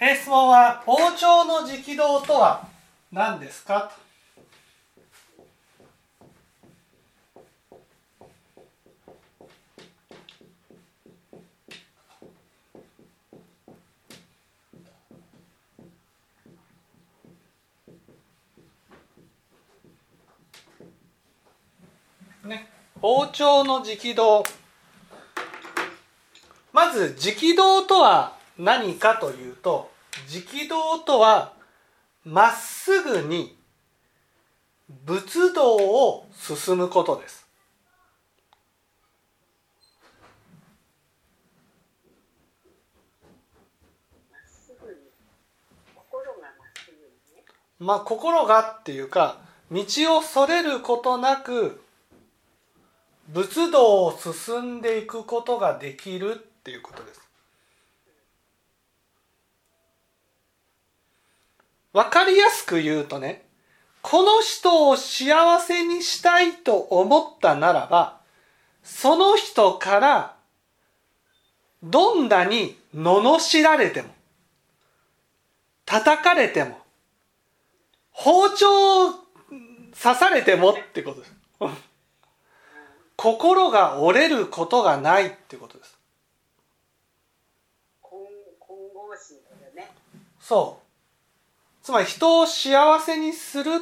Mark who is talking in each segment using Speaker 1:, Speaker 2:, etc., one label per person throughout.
Speaker 1: え質問は王朝の直道とは何ですか？とね。王朝の直道。まず直道とは何かというと直道とはまっすぐに仏道を進むことです。
Speaker 2: ま
Speaker 1: あ心がっていうか道をそれることなく仏道を進んでいくことができるっていうことですわかりやすく言うとねこの人を幸せにしたいと思ったならばその人からどんなに罵られても叩かれても包丁刺されてもってことです。心が折れることがないってことです。
Speaker 2: ね。
Speaker 1: そうつまり人を幸せにするっ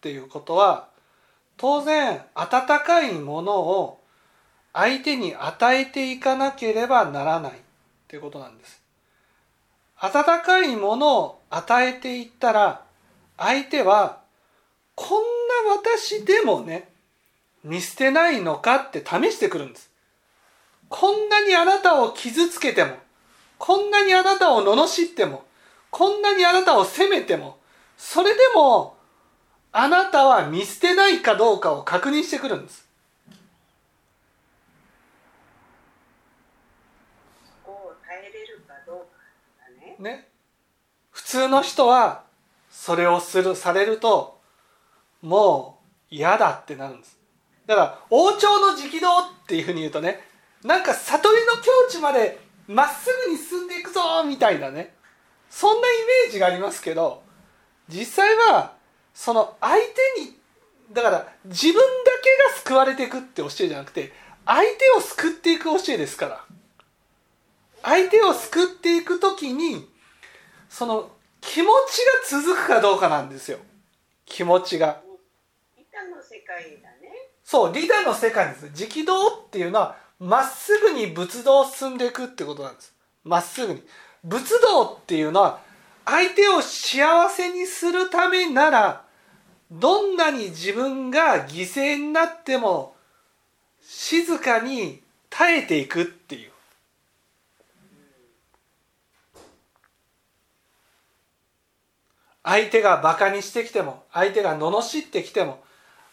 Speaker 1: ていうことは当然温かいものを相手に与えていかなければならないっていうことなんです。温かいものを与えていったら相手はこんな私でもね見捨てないのかって試してくるんです。こんなにあなたを傷つけてもこんなにあなたを罵ってもこんなにあなたを責めてもそれでもあなたは見捨てないかどうかを確認してくるんです。
Speaker 2: ね。
Speaker 1: 普通の人はそれをするされるともう嫌だってなるんです。だから王朝の直道っていうふうに言うとねなんか悟りの境地までまっすぐに進んでいくぞみたいなねそんなイメージがありますけど実際はその相手にだから自分だけが救われていくって教えじゃなくて相手を救っていく教えですから。相手を救っていく時にその気持ちが続くかどうかなんですよ。気持ちが。
Speaker 2: 板の世界だね。
Speaker 1: そうリダの世界です。直道っていうのはまっすぐに仏道を進んでいくってことなんです。まっすぐに仏道っていうのは相手を幸せにするためならどんなに自分が犠牲になっても静かに耐えていくっていう。相手がバカにしてきても相手が罵ってきても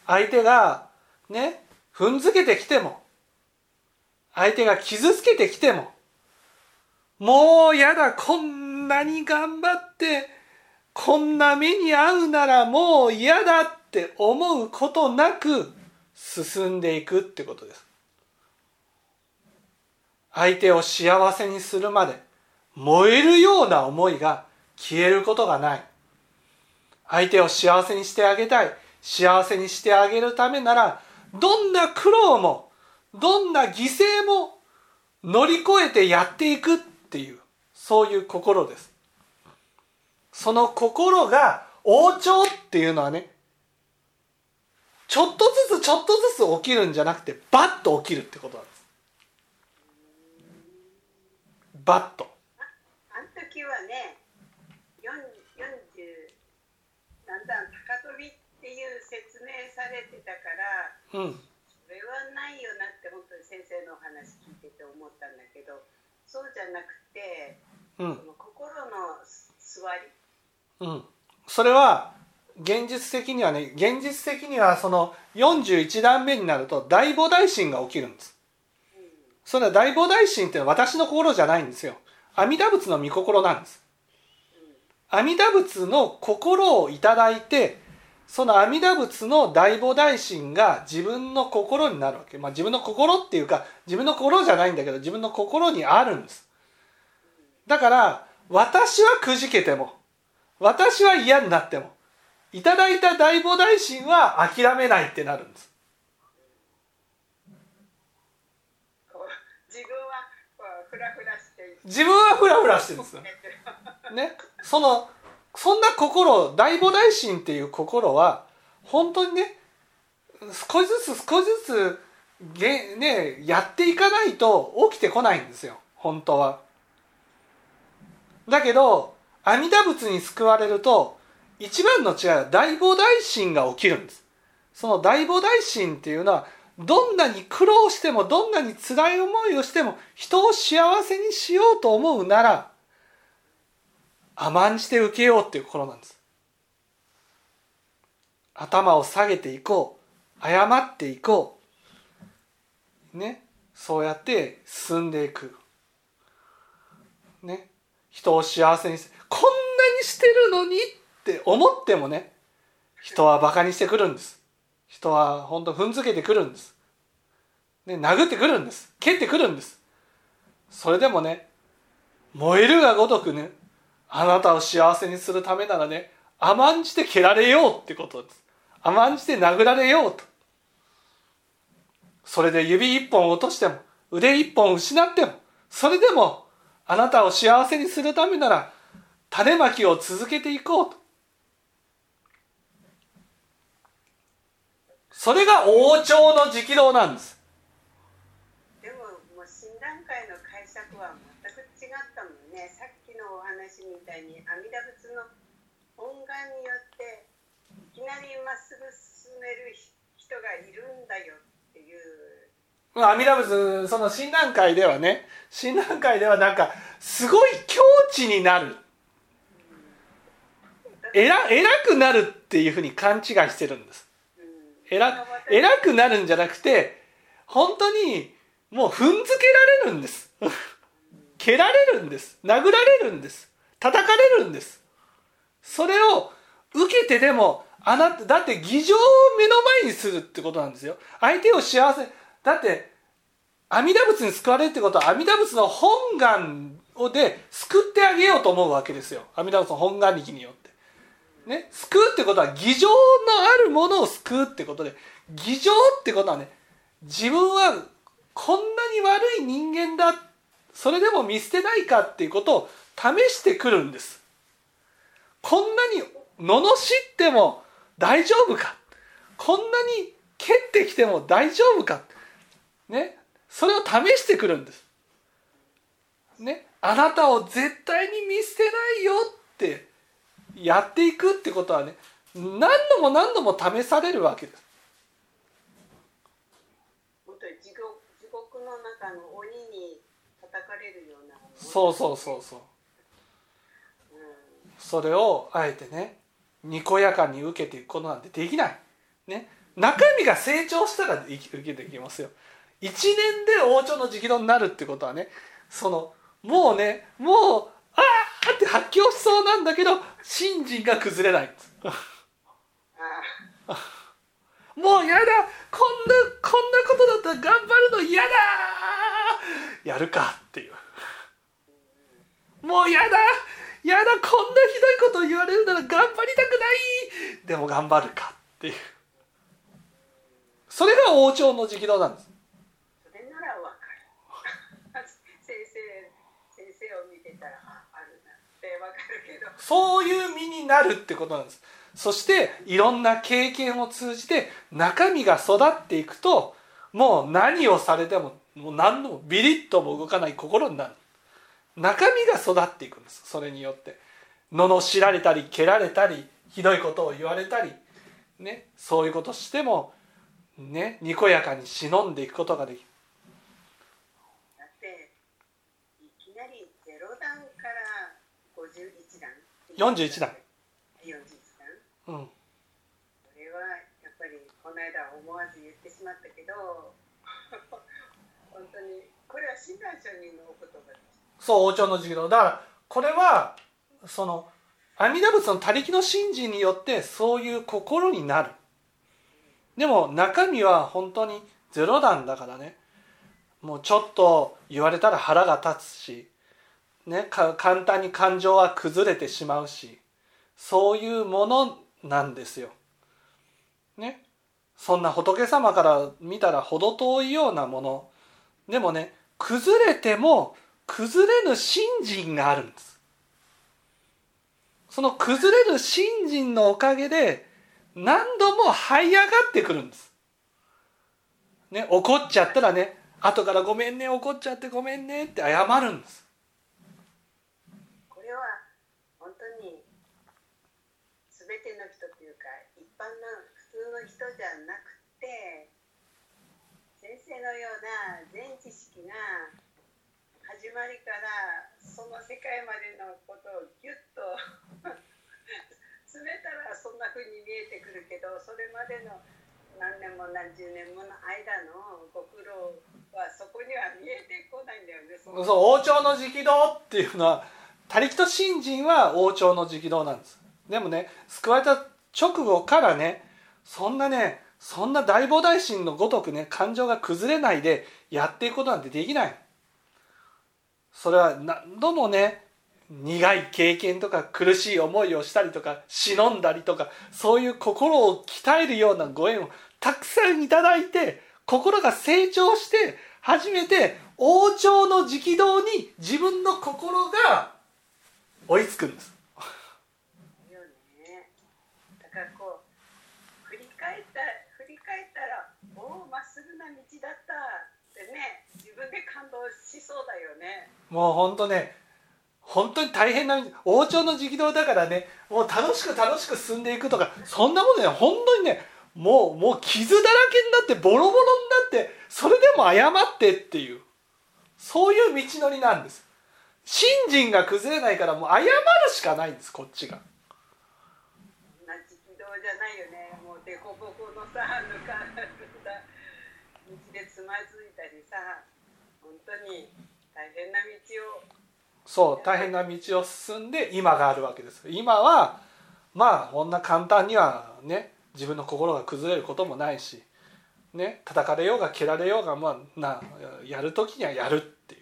Speaker 1: 相手がね踏んづけてきても相手が傷つけてきてももうやだこんなに頑張ってこんな目に遭うならもう嫌だって思うことなく進んでいくってことです。相手を幸せにするまで燃えるような思いが消えることがない。相手を幸せにしてあげたい。幸せにしてあげるためならどんな苦労もどんな犠牲も乗り越えてやっていくっていうそういう心です。その心が王朝っていうのはねちょっとずつちょっとずつ起きるんじゃなくてバッと起きるってことなんです。バッと。
Speaker 2: あの時はね40 40だんだん高飛びっていう説明されてたから
Speaker 1: うん。
Speaker 2: それはないよなって本当に先生のお話聞いてて思ったんだけどそうじゃなくて
Speaker 1: うん。
Speaker 2: その心の座り。
Speaker 1: うん、それは現実的にはね現実的にはその41段目になると大菩提心が起きるんです。それは大菩提心っていうのは私の心じゃないんですよ。阿弥陀仏の御心なんです。阿弥陀仏の心をいただいてその阿弥陀仏の大菩提心が自分の心になるわけ、まあ、自分の心っていうか自分の心じゃないんだけど自分の心にあるんです。だから私はくじけても私は嫌になってもいただいた大菩提心は諦めないってなるんです。
Speaker 2: 自分はフラフラして
Speaker 1: 自分はフラフラしてるんですよ。ね。そのそんな心大菩提心っていう心は本当にね少しずつ少しずつげ、ね、やっていかないと起きてこないんですよ本当は。だけど阿弥陀仏に救われると一番の違いは大菩提心が起きるんです。その大菩提心っていうのはどんなに苦労してもどんなに辛い思いをしても人を幸せにしようと思うなら甘んじて受けようっていう心なんです。頭を下げていこう。謝っていこう。ね。そうやって進んでいく。ね。人を幸せにしてこんなにしてるのにって思ってもね人はバカにしてくるんです。人は本当踏んづけてくるんです。ね。殴ってくるんです。蹴ってくるんです。それでもね燃えるがごとくねあなたを幸せにするためならね甘んじて蹴られようってことです。甘んじて殴られようと。それで指一本落としても腕一本失ってもそれでもあなたを幸せにするためなら種まきを続けていこうと。それが王朝の直道なんです
Speaker 2: でももう診断会の解釈は全く違ったもんねさっきみたいに阿弥陀仏の本願によっていきなりまっすぐ進める人がいるんだよっていう。
Speaker 1: 阿弥陀仏その診断会ではね診断会ではなんかすごい境地になる。偉偉くなるっていうふうに勘違いしてるんです。偉偉くなるんじゃなくて本当にもう踏んづけられるんです。蹴られるんです。殴られるんです叩かれるんです。それを受けてでもあなただって議場を目の前にするってことなんですよ。相手を幸せだって阿弥陀仏に救われるってことは阿弥陀仏の本願をで救ってあげようと思うわけですよ。阿弥陀仏の本願力によって。ね、救うってことは偽情のあるものを救うってことで偽情ってことはね自分はこんなに悪い人間だそれでも見捨てないかっていうことを試してくるんです。こんなに罵っても大丈夫か？こんなに蹴ってきても大丈夫か？ね？それを試してくるんです。ね？あなたを絶対に見捨てないよってやっていくってことはね何度も何度も試されるわけです。
Speaker 2: 地獄の中の鬼に叩かれるような
Speaker 1: そうそうそうそう。それをあえてねにこやかに受けていくことなんてできない。ね。中身が成長したら受けていきますよ。1年で王朝の直道になるってことはねそのもうねもうああって発狂しそうなんだけど信心が崩れない。もうやだ。こんなこんなことだったら頑張るの嫌だ。やるかっていう。もうやだやだこんなひどいこと言われるなら頑張りたくない。でも頑張るかっていう。それが王朝の直道なんです。
Speaker 2: それならわかる。先生先生を見てたらああるなってわかるけど。
Speaker 1: そういう身になるってことなんです。そしていろんな経験を通じて中身が育っていくともう何をされてももう何度もビリッとも動かない心になる中身が育っていくんです。それによって。罵られたり蹴られたりひどいことを言われたり、ね、そういうことしても、ね、にこやかに忍んでいくことができる。
Speaker 2: だっていきなりゼロ段から51段。
Speaker 1: 41段。
Speaker 2: 41段。
Speaker 1: うん。
Speaker 2: これはやっぱりこの間思わず言ってしまったけど 本当にこれは親鸞上人のお言葉です
Speaker 1: そう王朝の授業だからこれはその阿弥陀仏の他力の信心によってそういう心になるでも中身は本当にゼロ段だからねもうちょっと言われたら腹が立つしね、簡単に感情は崩れてしまうしそういうものなんですよ。ね。そんな仏様から見たら程遠いようなものでもね崩れても崩れぬ信心があるんです。その崩れる信心のおかげで何度も這い上がってくるんです。ね怒っちゃったらね後からごめんね怒っちゃってごめんねって謝るんです。
Speaker 2: これは本当に全ての人というか一般の普通の人じゃなくて先生のような全知識が始まりからその世界までのことをギュッと 詰めたらそんな風に見えてくるけどそれまでの何年も何十年もの間のご苦労はそこには見えてこないんだよね。
Speaker 1: そう王朝の直道っていうのは他力と信心は王朝の直道なんですでもね救われた直後からねそんなねそんな大菩提心のごとくね感情が崩れないでやっていくことなんてできないそれは何度もね苦い経験とか苦しい思いをしたりとか忍んだりとかそういう心を鍛えるようなご縁をたくさんいただいて心が成長して初めて王朝の直道に自分の心が追いつくんです
Speaker 2: ね。だからこう振り返った振り返ったらおおまっすぐな道だった分で感動しそうだよね。
Speaker 1: もう本当ね本当に大変な道王朝の直道だからねもう楽しく楽しく進んでいくとかそんなものね本当にねもうもう傷だらけになってボロボロになってそれでも謝ってっていうそういう道のりなんです信心が崩れないからもう謝るしかないんですこっちが
Speaker 2: じゃないよね。もう凸凹のさぬかるんだ道でつまずいたりさに大変な道を
Speaker 1: そう大変な道を進んで今があるわけです。今はまあこんな簡単にはね自分の心が崩れることもないしね叩かれようが蹴られようがまあなやる時にはやるっていう。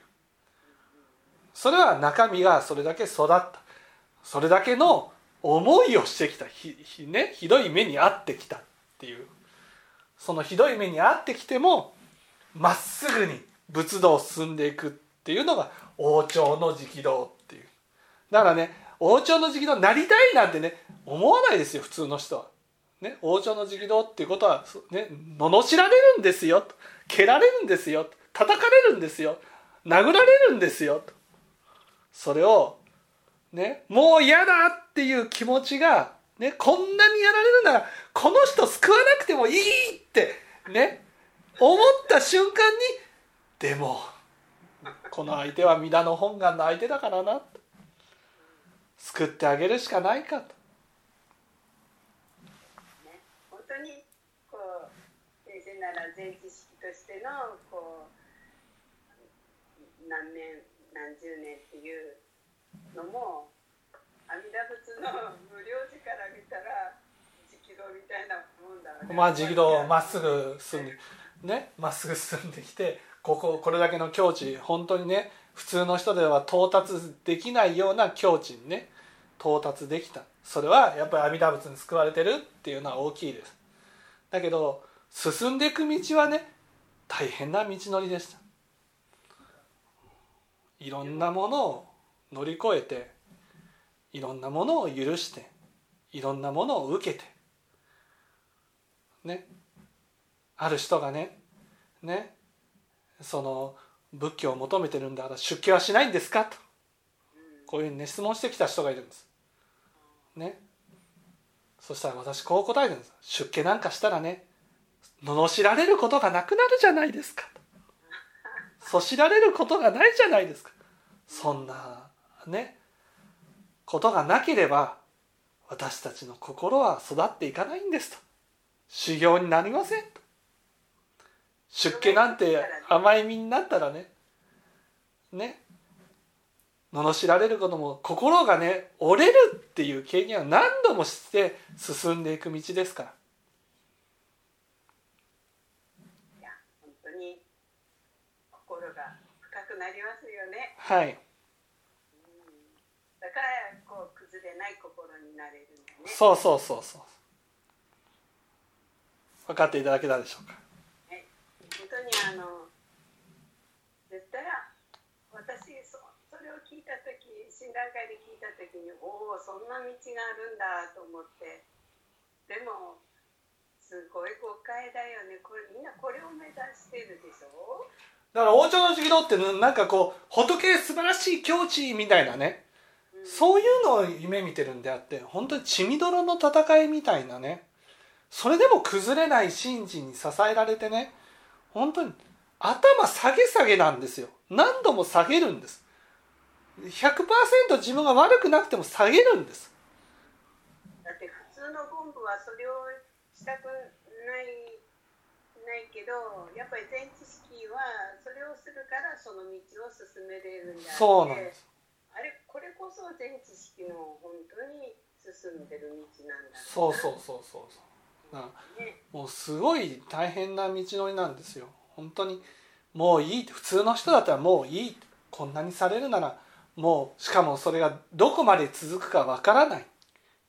Speaker 1: それは中身がそれだけ育った。それだけの思いをしてきた。ひひ,、ね、ひどい目に遭ってきたっていう。そのひどい目に遭ってきてもまっすぐに仏道を進んでいくっていうのが王朝の直道っていうだからね王朝の直道になりたいなんてね思わないですよ普通の人は。ね、王朝の直道っていうことは、ね、罵られるんですよ蹴られるんですよ叩かれるんですよ殴られるんですよそれを、ね、もう嫌だっていう気持ちが、ね、こんなにやられるならこの人救わなくてもいいってね思った瞬間にでもこの相手は皆の本願の相手だからな救ってあげるしかないかと。
Speaker 2: ね本当にこう先生なら全知識としてのこう何年何十年っていうのも阿弥陀仏の無料時から見たら直道みたいなもんだわね。
Speaker 1: まあ直道まっすぐ進んでねまっすぐ進んできてこここれだけの境地本当にね普通の人では到達できないような境地にね到達できた。それはやっぱり阿弥陀仏に救われてるっていうのは大きいです。だけど進んでいく道はね大変な道のりでした。いろんなものを乗り越えていろんなものを許していろんなものを受けてねある人がねねその仏教を求めてるんだから出家はしないんですか？と。こういうふうにね質問してきた人がいるんです。ね。そしたら私こう答えるんです。出家なんかしたらね罵られることがなくなるじゃないですか。とそしられることがないじゃないですか。そんなねことがなければ私たちの心は育っていかないんですと。修行になりませんと。出家なんて甘い身になったらね。ね。罵られることも心がね折れるっていう経験は何度もして進んでいく道ですから。
Speaker 2: いや本当に心が深くなりますよね。
Speaker 1: はい。
Speaker 2: ねない心になれるんだね。
Speaker 1: そうそうそうそう。分かっていただけたでしょうか
Speaker 2: 当にあの絶対私そそれを聞いた時診断会で聞いた時におおそんな道があるんだと思って。でもすごい誤解だよね。これみんなこれを目指してるでしょ？
Speaker 1: だから王朝の修行ってなんかこう仏素晴らしい境地みたいなね。
Speaker 2: うん。
Speaker 1: そういうのを夢見てるんであって本当に血みどろの戦いみたいなね。それでも崩れない神事に支えられてね本当に頭下げ下げなんですよ。何度も下げるんです。100%自分が悪くなくても下げるんです。
Speaker 2: だって普通のゴンブはそれをしたくないないけどやっぱり全知識はそれをするからその道を進めれるんだ
Speaker 1: そうなんです。
Speaker 2: あれこれこそ全知識の本当に進んでる道なんだ。
Speaker 1: そうそうそうそうそうなもうすごい大変な道のりなんですよ。本当に。もういい普通の人だったらもういいこんなにされるならもうしかもそれがどこまで続くかわからない。っ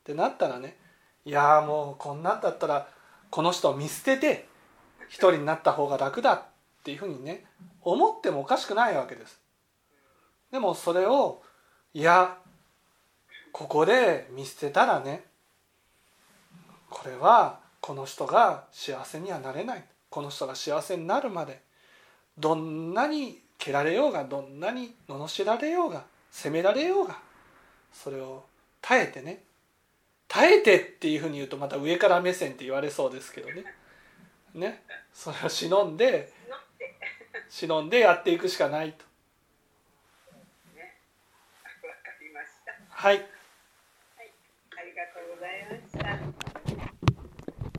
Speaker 1: てなったらねいやもうこんなんだったらこの人を見捨てて一人になった方が楽だ。っていうふうにね思ってもおかしくないわけです。でもそれをいやここで見捨てたらねこれはこの人が幸せにはなれない。この人が幸せになるまでどんなに蹴られようがどんなに罵られようが責められようがそれを耐えてね耐えてっていうふうに言うとまた上から目線って言われそうですけどね。ね。それを忍んで忍んでやっていくしかないと。
Speaker 2: ね。わかりました。
Speaker 1: はい。
Speaker 2: はい。ありがとうございました